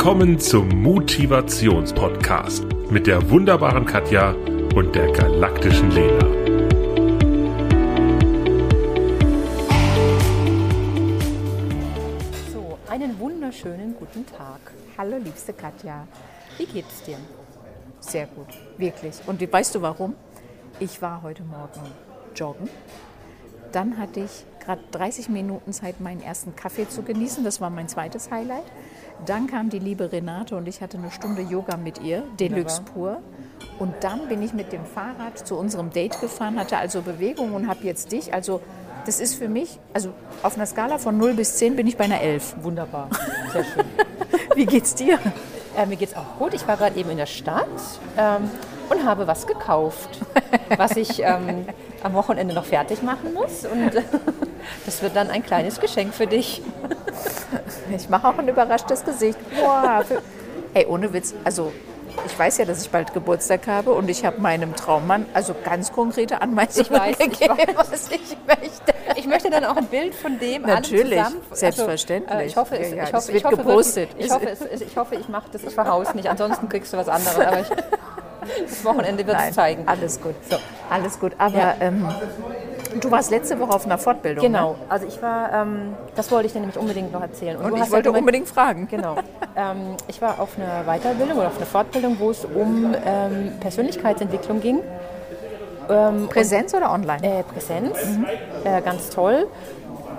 Willkommen zum Motivationspodcast mit der wunderbaren Katja und der galaktischen Lena. So, einen wunderschönen guten Tag. Hallo, liebste Katja. Wie geht es dir? Sehr gut, wirklich. Und weißt du warum? Ich war heute Morgen joggen. Dann hatte ich gerade 30 Minuten Zeit, meinen ersten Kaffee zu genießen. Das war mein zweites Highlight. Dann kam die liebe Renate und ich hatte eine Stunde Yoga mit ihr, Deluxe pur. Und dann bin ich mit dem Fahrrad zu unserem Date gefahren, hatte also Bewegung und habe jetzt dich. Also das ist für mich, also auf einer Skala von 0 bis 10 bin ich bei einer 11. Wunderbar, sehr schön. Wie geht's dir? Äh, mir geht's auch gut. Ich war gerade eben in der Stadt ähm, und habe was gekauft, was ich ähm, am Wochenende noch fertig machen muss. Und das wird dann ein kleines Geschenk für dich. Ich mache auch ein überraschtes Gesicht. Boah, für, ey, ohne Witz, also ich weiß ja, dass ich bald Geburtstag habe und ich habe meinem Traummann also ganz konkrete Anweisungen Ich weiß, ich gegeben, weiß. was ich möchte. Ich möchte dann auch ein Bild von dem Natürlich, zusammen. selbstverständlich. Also, äh, ich hoffe, es, Ja, ja, ich hoffe, wird ich hoffe gepostet. Wirklich, ich, hoffe, es, es- ich hoffe, ich mache das, ich verhaus nicht. Ansonsten kriegst du was anderes. Aber ich, das Wochenende wird es zeigen. alles gut. So. Alles gut. Aber Ja. ähm, du warst letzte Woche auf einer Fortbildung. Genau, Ne? also ich war, ähm, das wollte ich dir nämlich unbedingt noch erzählen. Und du ich ja wollte gemeint- unbedingt fragen. Genau. ähm, ich war auf einer Weiterbildung oder auf einer Fortbildung, wo es um ähm, Persönlichkeitsentwicklung ging. Präsenz oder online? Äh, Präsenz, äh, ganz toll.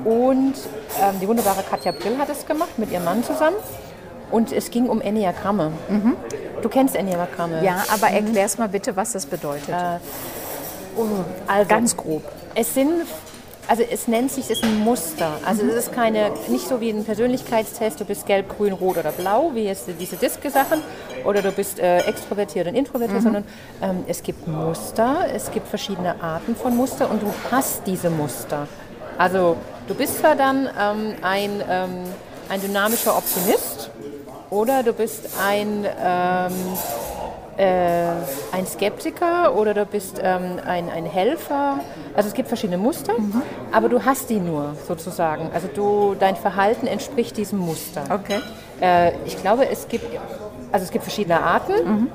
Und ähm, die wunderbare Katja Brill hat es gemacht mit ihrem Mann zusammen. Und es ging um Enneagramme. Du kennst Enneagramme. ja, aber erklär's mal bitte, was das bedeutet. Also, Ganz grob. Es sind, also es nennt sich, es ist ein Muster. Also es ist keine, nicht so wie ein Persönlichkeitstest, du bist gelb, grün, rot oder blau, wie jetzt diese Diske-Sachen, oder du bist äh, extrovertiert und introvertiert, sondern ähm, es gibt Muster, es gibt verschiedene Arten von Muster und du hast diese Muster. Also du bist zwar dann ähm, ein, ähm, ein dynamischer Optimist oder du bist ein ähm, äh, ein Skeptiker oder du bist ähm, ein, ein Helfer. Also es gibt verschiedene Muster, aber du hast die nur sozusagen. Also du, dein Verhalten entspricht diesem Muster. Okay. Äh, ich glaube, es gibt, also es gibt verschiedene Arten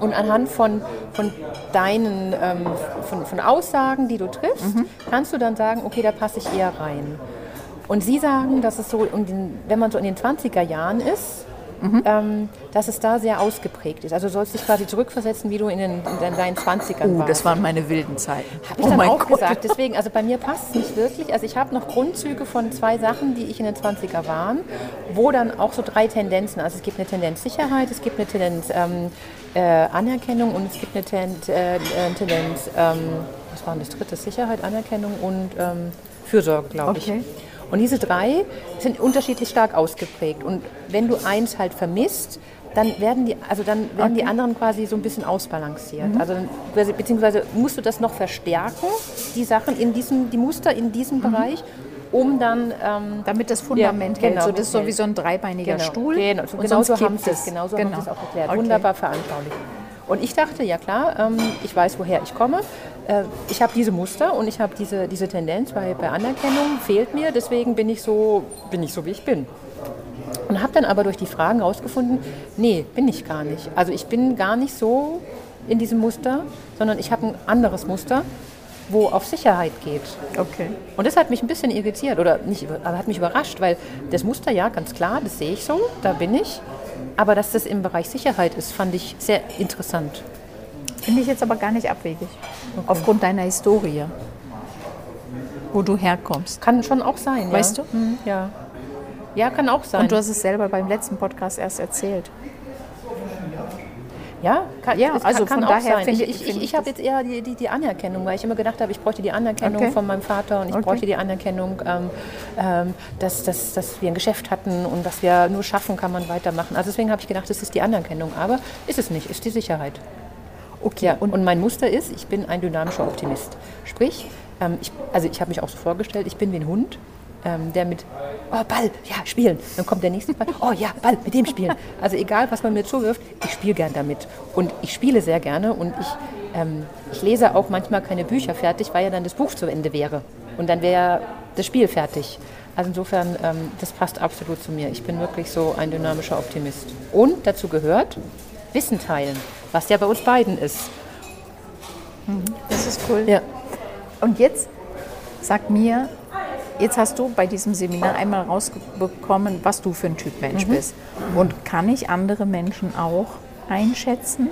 und anhand von, von deinen ähm, von, von Aussagen, die du triffst, kannst du dann sagen, okay, da passe ich eher rein. Und sie sagen, dass es so, den, wenn man so in den 20er Jahren ist, ähm, dass es da sehr ausgeprägt ist. Also du sollst dich quasi zurückversetzen, wie du in, den, in deinen 20ern Uh, warst. das waren meine wilden Zeiten. Habe ich dann auch gesagt. Deswegen, also bei mir passt es nicht wirklich. Also ich habe noch Grundzüge von zwei Sachen, die ich in den 20er waren, wo dann auch so drei Tendenzen, also es gibt eine Tendenz Sicherheit, es gibt eine Tendenz ähm, äh, Anerkennung und es gibt eine Ten äh, äh, Tendenz, ähm, was war denn das dritte? Sicherheit, Anerkennung und ähm, Fürsorge, glaube ich. Okay. Und diese drei sind unterschiedlich stark ausgeprägt. Und wenn du eins halt vermisst, dann werden die, also dann werden die anderen quasi so ein bisschen ausbalanciert. Also dann- quasi- beziehungsweise musst du das noch verstärken, die Sachen in diesem, die Muster in diesem Bereich, um dann ähm, Damit das Fundament Ja, hält. genau, so, das ist so wie so ein dreibeiniger genau, Stuhl. Genau, so, und genau so haben sie es, genau so haben Genau. sie es auch erklärt. Okay. Wunderbar veranschaulicht. Und ich dachte, ja klar, ähm, ich weiß, woher ich komme. Äh, ich habe diese Muster und ich habe diese, diese Tendenz bei, bei Anerkennung, fehlt mir, deswegen bin ich so, bin ich so, wie ich bin. Und habe dann aber durch die Fragen herausgefunden, nee, bin ich gar nicht. Also ich bin gar nicht so in diesem Muster, sondern ich habe ein anderes Muster, wo auf Sicherheit geht. Okay. Und das hat mich ein bisschen irritiert oder nicht, aber hat mich überrascht, weil das Muster ja ganz klar, das sehe ich so, da bin ich. Aber dass das im Bereich Sicherheit ist, fand ich sehr interessant. Finde ich jetzt aber gar nicht abwegig. Aufgrund deiner Historie. Wo du herkommst. Kann schon auch sein, Weißt ja. du? Mhm, Ja. Ja, kann auch sein. Und du hast es selber beim letzten Podcast erst erzählt. Ja, kann, Ja, also kann, von kann auch daher sein. finde ich ich- ich, finde ich, ich ich habe jetzt eher die, die, die Anerkennung, weil ich immer gedacht habe, ich bräuchte die Anerkennung Okay. von meinem Vater und ich Okay. bräuchte die Anerkennung, ähm, ähm, dass, dass, dass wir ein Geschäft hatten und dass wir nur schaffen, kann man weitermachen. Also deswegen habe ich gedacht, das ist die Anerkennung, aber ist es nicht, ist die Sicherheit. Okay. Ja, und, und mein Muster ist, ich bin ein dynamischer Optimist. Sprich, ähm, ich, also ich habe mich auch so vorgestellt, ich bin wie ein Hund, ähm, der mit, oh Ball, ja, spielen. Dann kommt der nächste Ball, oh ja, Ball, mit dem spielen. Also egal, was man mir zuwirft, ich spiele gern damit. Und ich spiele sehr gerne und ich, ähm, ich lese auch manchmal keine Bücher fertig, weil ja dann das Buch zu Ende wäre. Und dann wäre das Spiel fertig. Also insofern, ähm, das passt absolut zu mir. Ich bin wirklich so ein dynamischer Optimist. Und dazu gehört Wissen teilen, was ja bei uns beiden ist. Das ist cool. Ja. Und jetzt sag mir, jetzt hast du bei diesem Seminar einmal rausbekommen, was du für ein Typ Mensch Mhm. bist. Und kann ich andere Menschen auch einschätzen?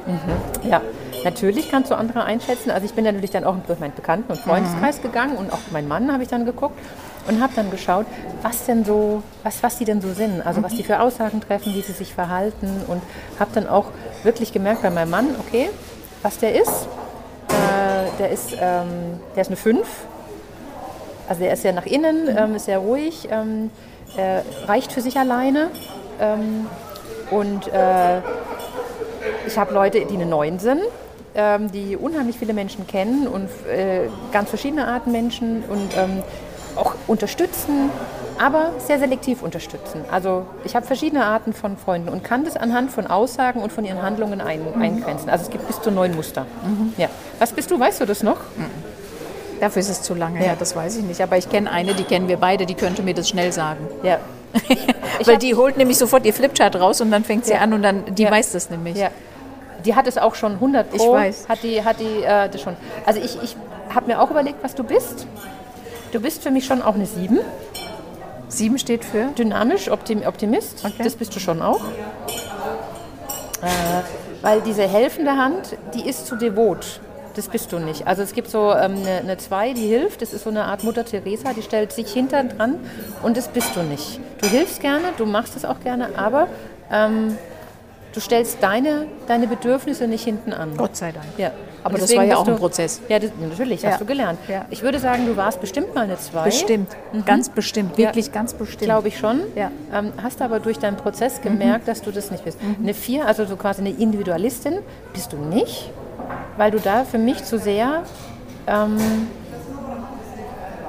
Ja, natürlich kannst du andere einschätzen. Also ich bin natürlich dann auch durch meinen Bekannten- und Freundeskreis gegangen und auch meinen Mann habe ich dann geguckt und habe dann geschaut, was denn so, was, was die denn so sind, also was die für Aussagen treffen, wie sie sich verhalten und habe dann auch wirklich gemerkt bei meinem Mann, okay, was der ist. Äh, der ist, ähm, der ist eine 5. Also der ist sehr nach innen, ähm, ist sehr ruhig, ähm, äh, reicht für sich alleine ähm, und äh, ich habe Leute, die eine Neun sind, ähm, die unheimlich viele Menschen kennen und äh, ganz verschiedene Arten Menschen und ähm, auch unterstützen, aber sehr selektiv unterstützen. Also ich habe verschiedene Arten von Freunden und kann das anhand von Aussagen und von ihren Handlungen ein, eingrenzen. Also es gibt bis zu neun Muster. Ja. Was bist du? Weißt du das noch? Dafür ist es zu lange her, das weiß ich nicht. Aber ich kenne eine, die kennen wir beide, die könnte mir das schnell sagen. Ja. Weil die holt nämlich sofort ihr Flipchart raus und dann fängt sie Ja. an und dann, die Ja. weiß das nämlich. Ja. Die hat es auch schon 100 Pro. Ich weiß. Hat die, hat die äh, das schon. Also ich, ich habe mir auch überlegt, was du bist. Du bist für mich schon auch eine 7. Sieben steht für? Dynamisch, Optim Optimist. Okay. Das bist du schon auch. Äh, weil diese helfende Hand, die ist zu devot. Das bist du nicht. Also es gibt so ähm, eine, eine Zwei, die hilft. Das ist so eine Art Mutter Teresa, die stellt sich hinter dran und das bist du nicht. Du hilfst gerne, du machst es auch gerne, aber ähm, du stellst deine, deine Bedürfnisse nicht hinten an. Gott sei Dank. Ja. Aber das war ja auch ein du- Prozess. Ja, das, natürlich, Ja. hast du gelernt. Ja. Ich würde sagen, du warst bestimmt mal eine Zwei. Bestimmt, ganz bestimmt, wirklich Ja. ganz bestimmt. Glaube ich schon. Ja. Ähm, hast aber durch deinen Prozess gemerkt, dass du das nicht bist. Eine Vier, also so quasi eine Individualistin, bist du nicht, weil du da für mich zu sehr, ähm,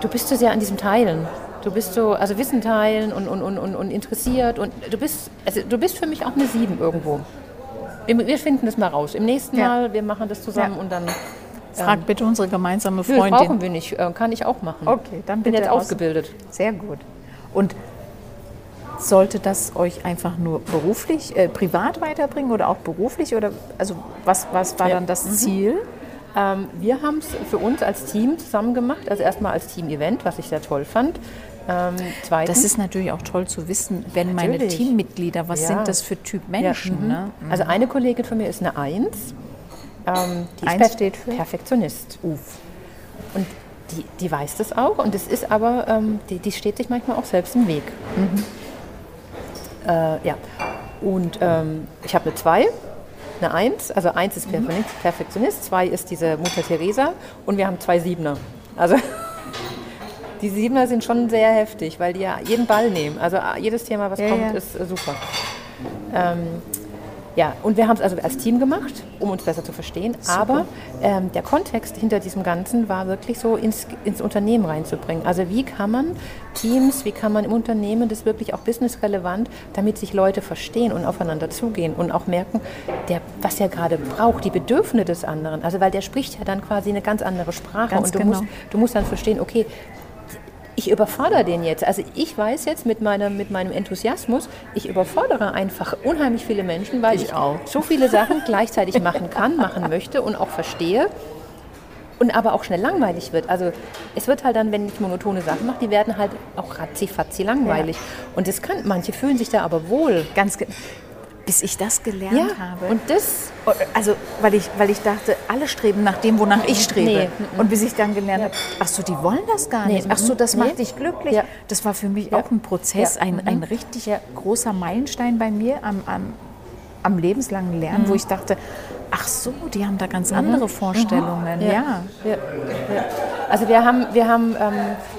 du bist zu sehr an diesem Teilen. Du bist so, also Wissen teilen und, und, und, und, interessiert und du bist, also du bist für mich auch eine Sieben irgendwo. Wir, finden das mal raus. Im nächsten Ja. Mal, wir machen das zusammen Ja. und dann. Frag bitte unsere gemeinsame Nö, brauchen Freundin. wir nicht, äh, kann ich auch machen. Okay, dann bin bitte jetzt aus- ausgebildet. Sehr gut. Und sollte das euch einfach nur beruflich, äh, privat weiterbringen oder auch beruflich? Oder also was, was war Ja. dann das Ziel? Ähm, wir haben es für uns als Team zusammen gemacht. Also erstmal als Team-Event, was ich sehr toll fand. Ähm, Das ist natürlich auch toll zu wissen, wenn meine Natürlich. Teammitglieder, was Ja. sind das für Typ ja, Menschen? mhm. ne? Also eine Kollegin von mir ist eine Eins. Ähm, die Eins steht für? Perfektionist. Und die, die weiß das auch. Und es ist aber, ähm, die, die steht sich manchmal auch selbst im Weg. Mhm. Äh, ja. Und ähm, ich habe eine Zwei, eine Eins. Also Eins ist Mhm. Perfektionist, Perfektionist, Zwei ist diese Mutter Teresa und wir haben zwei Siebener. Also die Siebener sind schon sehr heftig, weil die ja jeden Ball nehmen. Also äh, jedes Thema, was Ja, kommt, ja. ist äh, super. Ähm, ja, und wir haben es also als Team gemacht, um uns besser zu verstehen. Aber ähm, der Kontext hinter diesem Ganzen war wirklich so ins, ins Unternehmen reinzubringen. Also wie kann man Teams, wie kann man im Unternehmen das wirklich auch businessrelevant, damit sich Leute verstehen und aufeinander zugehen und auch merken, der, was er gerade braucht, die Bedürfnisse des anderen. Also weil der spricht ja dann quasi eine ganz andere Sprache Ganz und du, genau. musst, du musst dann verstehen, okay, ich überfordere den jetzt. Also ich weiß jetzt mit, meiner, mit meinem Enthusiasmus, ich überfordere einfach unheimlich viele Menschen, weil Ich ich, auch. so viele Sachen gleichzeitig machen kann, machen möchte und auch verstehe. Und aber auch schnell langweilig wird. Also es wird halt dann, wenn ich monotone Sachen mache, die werden halt auch ratzi-fatzi langweilig. Und das kann, manche fühlen sich da aber wohl. Ganz bis ich das gelernt Ja, habe. und das, Also, weil ich, weil ich dachte, alle streben nach dem, wonach ich strebe. Nee, Und bis ich dann gelernt habe, ach so, die wollen das gar Nee, nicht. Ach so, das nee. macht dich glücklich. Ja. Das war für mich Ja. auch ein Prozess, Ja. ein, ein richtig großer Meilenstein bei mir am, am, am lebenslangen Lernen, Mhm. wo ich dachte, ach so, die haben da ganz andere Vorstellungen. Ja. Ja, ja. Also wir haben, wir haben ähm,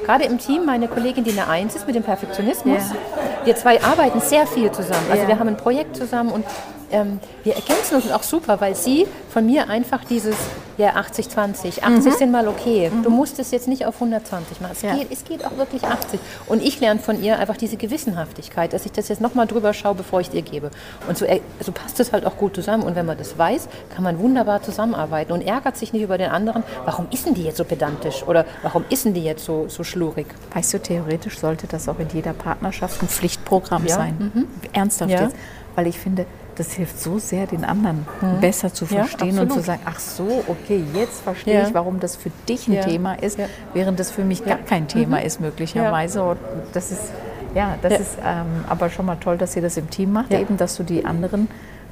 gerade im Team meine Kollegin, die eine Eins ist mit dem Perfektionismus. Ja. Wir zwei arbeiten sehr viel zusammen. Also Ja. wir haben ein Projekt zusammen und ähm, wir ergänzen uns auch super, weil sie von mir einfach dieses Ja, 80, 20. 80 sind mal okay. Du musst es jetzt nicht auf 120 machen. Es, Ja. geht, es geht auch wirklich 80. Und ich lerne von ihr einfach diese Gewissenhaftigkeit, dass ich das jetzt nochmal drüber schaue, bevor ich es ihr gebe. Und so, er- so passt es halt auch gut zusammen. Und wenn man das weiß, kann man wunderbar zusammenarbeiten und ärgert sich nicht über den anderen. Warum ist denn die jetzt so pedantisch? Oder warum ist denn die jetzt so, so schlurig? Weißt du, theoretisch sollte das auch in jeder Partnerschaft ein Pflichtprogramm Ja, sein. Ernsthaft Ja. jetzt. Weil ich finde, das hilft so sehr, den anderen besser zu Ja, verstehen und zu sagen, ach so, okay, jetzt verstehe Ja. ich, warum das für dich ein Ja. Thema ist, Ja. während das für mich gar kein Thema ist möglicherweise. Und das ist, ja, das Ja. ist ähm, aber schon mal toll, dass ihr das im Team macht, Ja. eben, dass du die anderen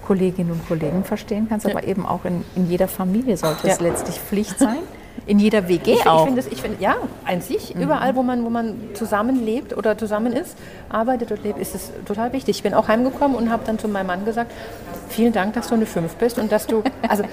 Kolleginnen und Kollegen verstehen kannst, aber eben auch in, in jeder Familie sollte es Ja. letztlich Pflicht sein. In jeder WG Ich, auch. ich finde, ich find, ja, an sich, überall, wo man, wo man zusammenlebt oder zusammen ist, arbeitet und lebt, ist es total wichtig. Ich bin auch heimgekommen und habe dann zu meinem Mann gesagt, vielen Dank, dass du eine 5 bist und dass du, also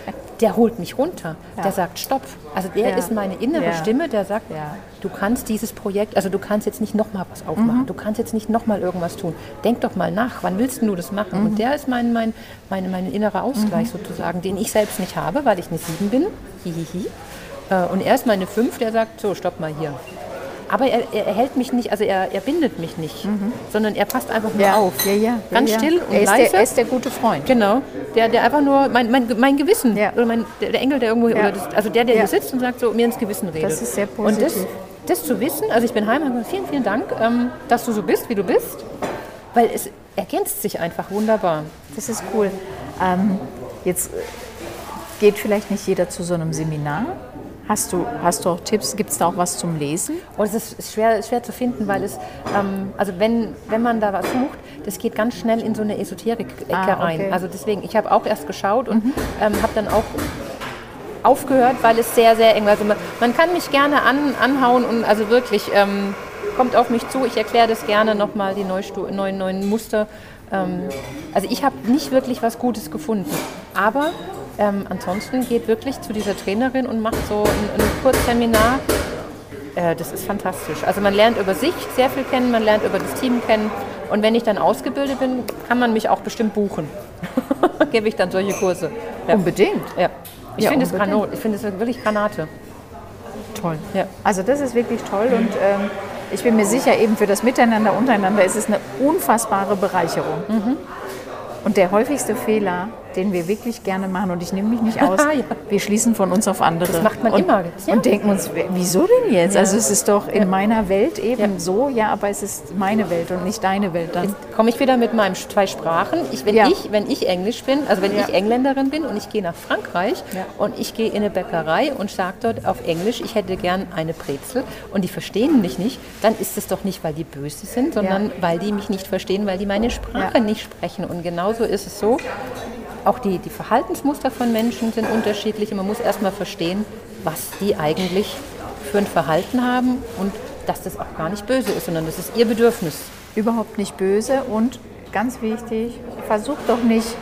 der holt mich runter, der sagt Stopp. Also der Ja. ist meine innere Ja. Stimme, der sagt, Ja. du kannst dieses Projekt, also du kannst jetzt nicht nochmal was aufmachen, Mhm. du kannst jetzt nicht nochmal irgendwas tun. Denk doch mal nach, wann willst du das machen? Mhm. Und der ist mein, mein, mein, mein innerer Ausgleich sozusagen, den ich selbst nicht habe, weil ich eine 7 bin. Hihihi. Äh, Und er ist meine 5, der sagt, so, stopp mal hier. Aber er, er, hält mich nicht, also er, er bindet mich nicht, sondern er passt einfach nur ja. auf. Ja, ja, Ganz still und er leise. Der, er ist der gute Freund. Genau, der, der einfach nur, mein, mein, mein Gewissen, oder mein, der, der Engel, der irgendwo, das, also der, der hier sitzt und sagt so, mir ins Gewissen redet. Das ist sehr Und das, positiv. das zu wissen, also ich bin heim, gesagt, vielen, vielen Dank, ähm, dass du so bist, wie du bist, weil es ergänzt sich einfach wunderbar. Das ist cool. Ähm, jetzt geht vielleicht nicht jeder zu so einem Seminar. Hast du, hast du auch Tipps? Gibt es da auch was zum Lesen? Und es ist schwer, schwer zu finden, weil es, ähm, also wenn, wenn man da was sucht, das geht ganz schnell in so eine Esoterik-Ecke Ah, rein. okay. Also deswegen, ich habe auch erst geschaut und ähm, habe dann auch aufgehört, weil es sehr, sehr eng war. Also man, man kann mich gerne an, anhauen und also wirklich, ähm, kommt auf mich zu, ich erkläre das gerne nochmal, die Neustu neuen, neuen Muster. Ähm, also ich habe nicht wirklich was Gutes gefunden. Aber ähm, ansonsten geht wirklich zu dieser Trainerin und macht so ein, ein Kurzseminar. Äh, das ist fantastisch. Also man lernt über sich sehr viel kennen, man lernt über das Team kennen. Und wenn ich dann ausgebildet bin, kann man mich auch bestimmt buchen. Gebe ich dann solche Kurse. Ja. Unbedingt. Ja. Ich Ja, finde es. Ich finde es wirklich Granate. Toll. Ja. Also das ist wirklich toll und ähm, ich bin mir sicher, eben für das Miteinander untereinander ist es eine unfassbare Bereicherung. Mhm. Und der häufigste Fehler, den wir wirklich gerne machen, und ich nehme mich nicht aus, Ja. wir schließen von uns auf andere. Das macht man und, immer, ja. Und denken uns, wieso denn jetzt? Also es ist doch in meiner Welt eben Ja. so, ja, aber es ist meine Welt und nicht deine Welt dann. Jetzt komme ich wieder mit meinen zwei Sprachen. Ich, wenn, Ja. ich, wenn ich Englisch bin, also wenn Ja. ich Engländerin bin und ich gehe nach Frankreich Ja. und ich gehe in eine Bäckerei und sage dort auf Englisch, ich hätte gern eine Brezel und die verstehen mich nicht, dann ist es doch nicht, weil die böse sind, sondern Ja. weil die mich nicht verstehen, weil die meine Sprache Ja. nicht sprechen. Und genauso ist es so. Auch die, die Verhaltensmuster von Menschen sind unterschiedlich. Und man muss erstmal verstehen, was die eigentlich für ein Verhalten haben und dass das auch gar nicht böse ist, sondern das ist ihr Bedürfnis. überhaupt nicht böse und ganz wichtig, versuch doch nicht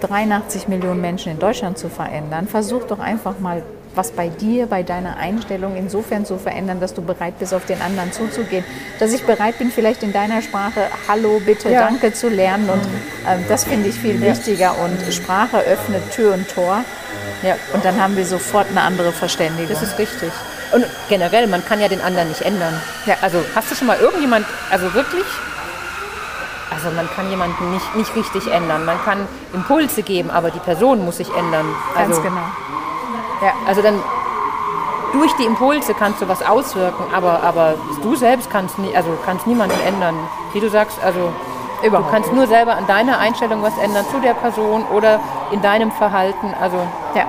83 Millionen Menschen in Deutschland zu verändern. Versuch doch einfach mal was bei dir, bei deiner Einstellung insofern zu verändern, dass du bereit bist, auf den anderen zuzugehen. Dass ich bereit bin, vielleicht in deiner Sprache Hallo, bitte, Ja. Danke zu lernen. Und ähm, das finde ich viel wichtiger. Und Sprache öffnet Tür und Tor. Ja. Und dann haben wir sofort eine andere Verständigung. Das ist richtig. Und generell, man kann ja den anderen nicht ändern. Ja. Also hast du schon mal irgendjemand, also wirklich, also man kann jemanden nicht, nicht richtig ändern. Man kann Impulse geben, aber die Person muss sich ändern. Ganz Also, genau. Also dann durch die Impulse kannst du was auswirken, aber, aber du selbst kannst, nie, also kannst niemanden ändern. Wie du sagst, also Überhaupt du kannst nur selber an deiner Einstellung was ändern zu der Person oder in deinem Verhalten. Also Ja,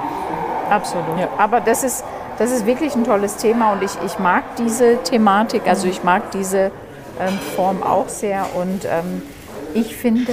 absolut. Ja. Aber das ist, das ist wirklich ein tolles Thema und ich, ich mag diese Thematik, also ich mag diese ähm, Form auch sehr und ähm, ich finde,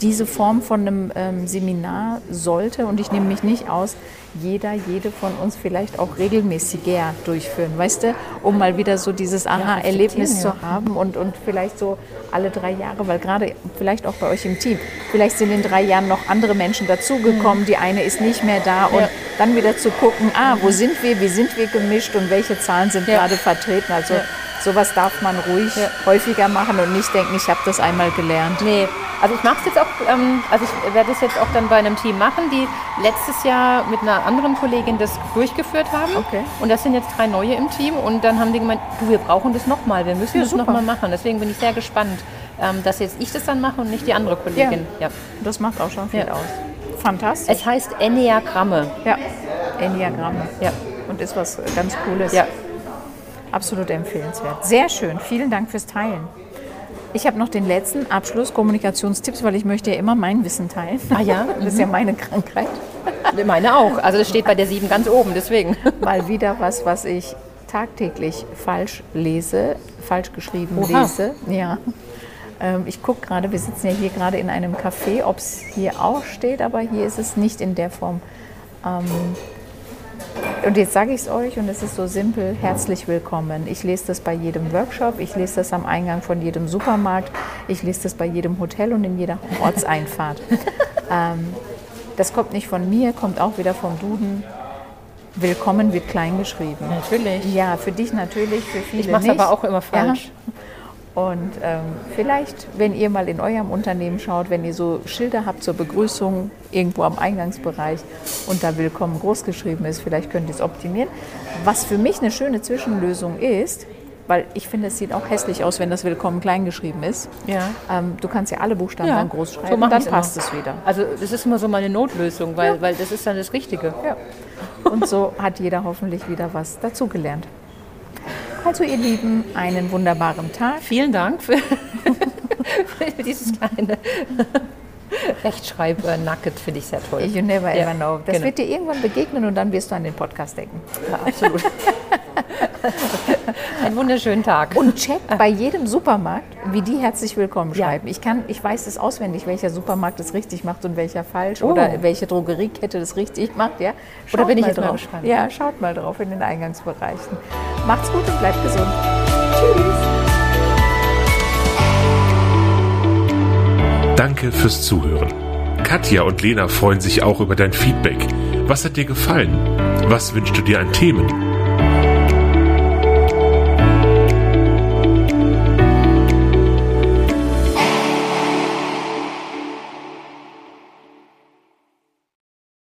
diese Form von einem ähm, Seminar sollte, und ich nehme mich nicht aus, jeder, jede von uns vielleicht auch regelmäßiger durchführen, weißt du, um mal wieder so dieses Aha-Erlebnis reflektieren, zu haben und, und vielleicht so alle drei Jahre, weil gerade vielleicht auch bei euch im Team, vielleicht sind in drei Jahren noch andere Menschen dazugekommen, die eine ist nicht mehr da und Ja. dann wieder zu gucken, ah, wo sind wir, wie sind wir gemischt und welche Zahlen sind Ja. gerade vertreten. Also Ja. sowas darf man ruhig häufiger machen und nicht denken, ich habe das einmal gelernt. Nee, also ich mache es jetzt auch, ähm, also ich werde es jetzt auch dann bei einem Team machen, die letztes Jahr mit einer anderen Kollegin das durchgeführt haben. Okay. Und das sind jetzt drei neue im Team und dann haben die gemeint, du, wir brauchen das nochmal, wir müssen Ja, das nochmal machen. Deswegen bin ich sehr gespannt, ähm, dass jetzt ich das dann mache und nicht die andere Kollegin. Ja. Das macht auch schon viel Ja. aus. Fantastisch. Es heißt Enneagramme. ja, Enneagramme. Ja. Und ist was ganz Cooles. Ja. Absolut empfehlenswert. Sehr schön. Vielen Dank fürs Teilen. Ich habe noch den letzten Abschluss Kommunikationstipps, weil ich möchte ja immer mein Wissen teilen. Ah ja? Das ist ja meine Krankheit. Meine auch. Also das steht bei der 7 ganz oben, deswegen. Mal wieder was, was ich tagtäglich falsch lese, falsch geschrieben Oha. lese. Ja. Ähm, Ich gucke gerade, wir sitzen ja hier gerade in einem Café, ob es hier auch steht, aber hier ist es nicht in der Form. Ähm, Und jetzt sage ich es euch und es ist so simpel, herzlich willkommen. Ich lese das bei jedem Workshop, ich lese das am Eingang von jedem Supermarkt, ich lese das bei jedem Hotel und in jeder Ortseinfahrt. ähm, das kommt nicht von mir, kommt auch wieder vom Duden. Willkommen wird klein geschrieben. Natürlich. Ja, für dich natürlich, für viele Ich mache es aber auch immer falsch. Ja. Und ähm, vielleicht, wenn ihr mal in eurem Unternehmen schaut, wenn ihr so Schilder habt zur Begrüßung irgendwo am Eingangsbereich und da Willkommen groß geschrieben ist, vielleicht könnt ihr es optimieren. Was für mich eine schöne Zwischenlösung ist, weil ich finde, es sieht auch hässlich aus, wenn das Willkommen klein geschrieben ist. Ja. Ähm, du kannst ja alle Buchstaben Ja, dann groß so schreiben, mach dann passt immer. es wieder. Also das ist immer so meine Notlösung, weil, weil das ist dann das Richtige. Ja. Und so hat jeder hoffentlich wieder was dazugelernt. Also ihr Lieben, einen wunderbaren Tag. Vielen Dank für, für dieses kleine Rechtschreib-Nugget, finde ich sehr toll. You never Ja, ever know. Das genau. wird dir irgendwann begegnen und dann wirst du an den Podcast denken. Ja, absolut. Einen wunderschönen Tag. Und check bei jedem Supermarkt, wie die herzlich willkommen Ja. schreiben. Ich, kann, ich weiß es auswendig, welcher Supermarkt es richtig macht und welcher falsch. Oh. Oder welche Drogeriekette das richtig macht. Ja? Oder bin ich mal jetzt drauf. gespannt. Ja, schaut mal drauf in den Eingangsbereichen. Macht's gut und bleibt gesund. Tschüss. Danke fürs Zuhören. Katja und Lena freuen sich auch über dein Feedback. Was hat dir gefallen? Was wünschst du dir an Themen?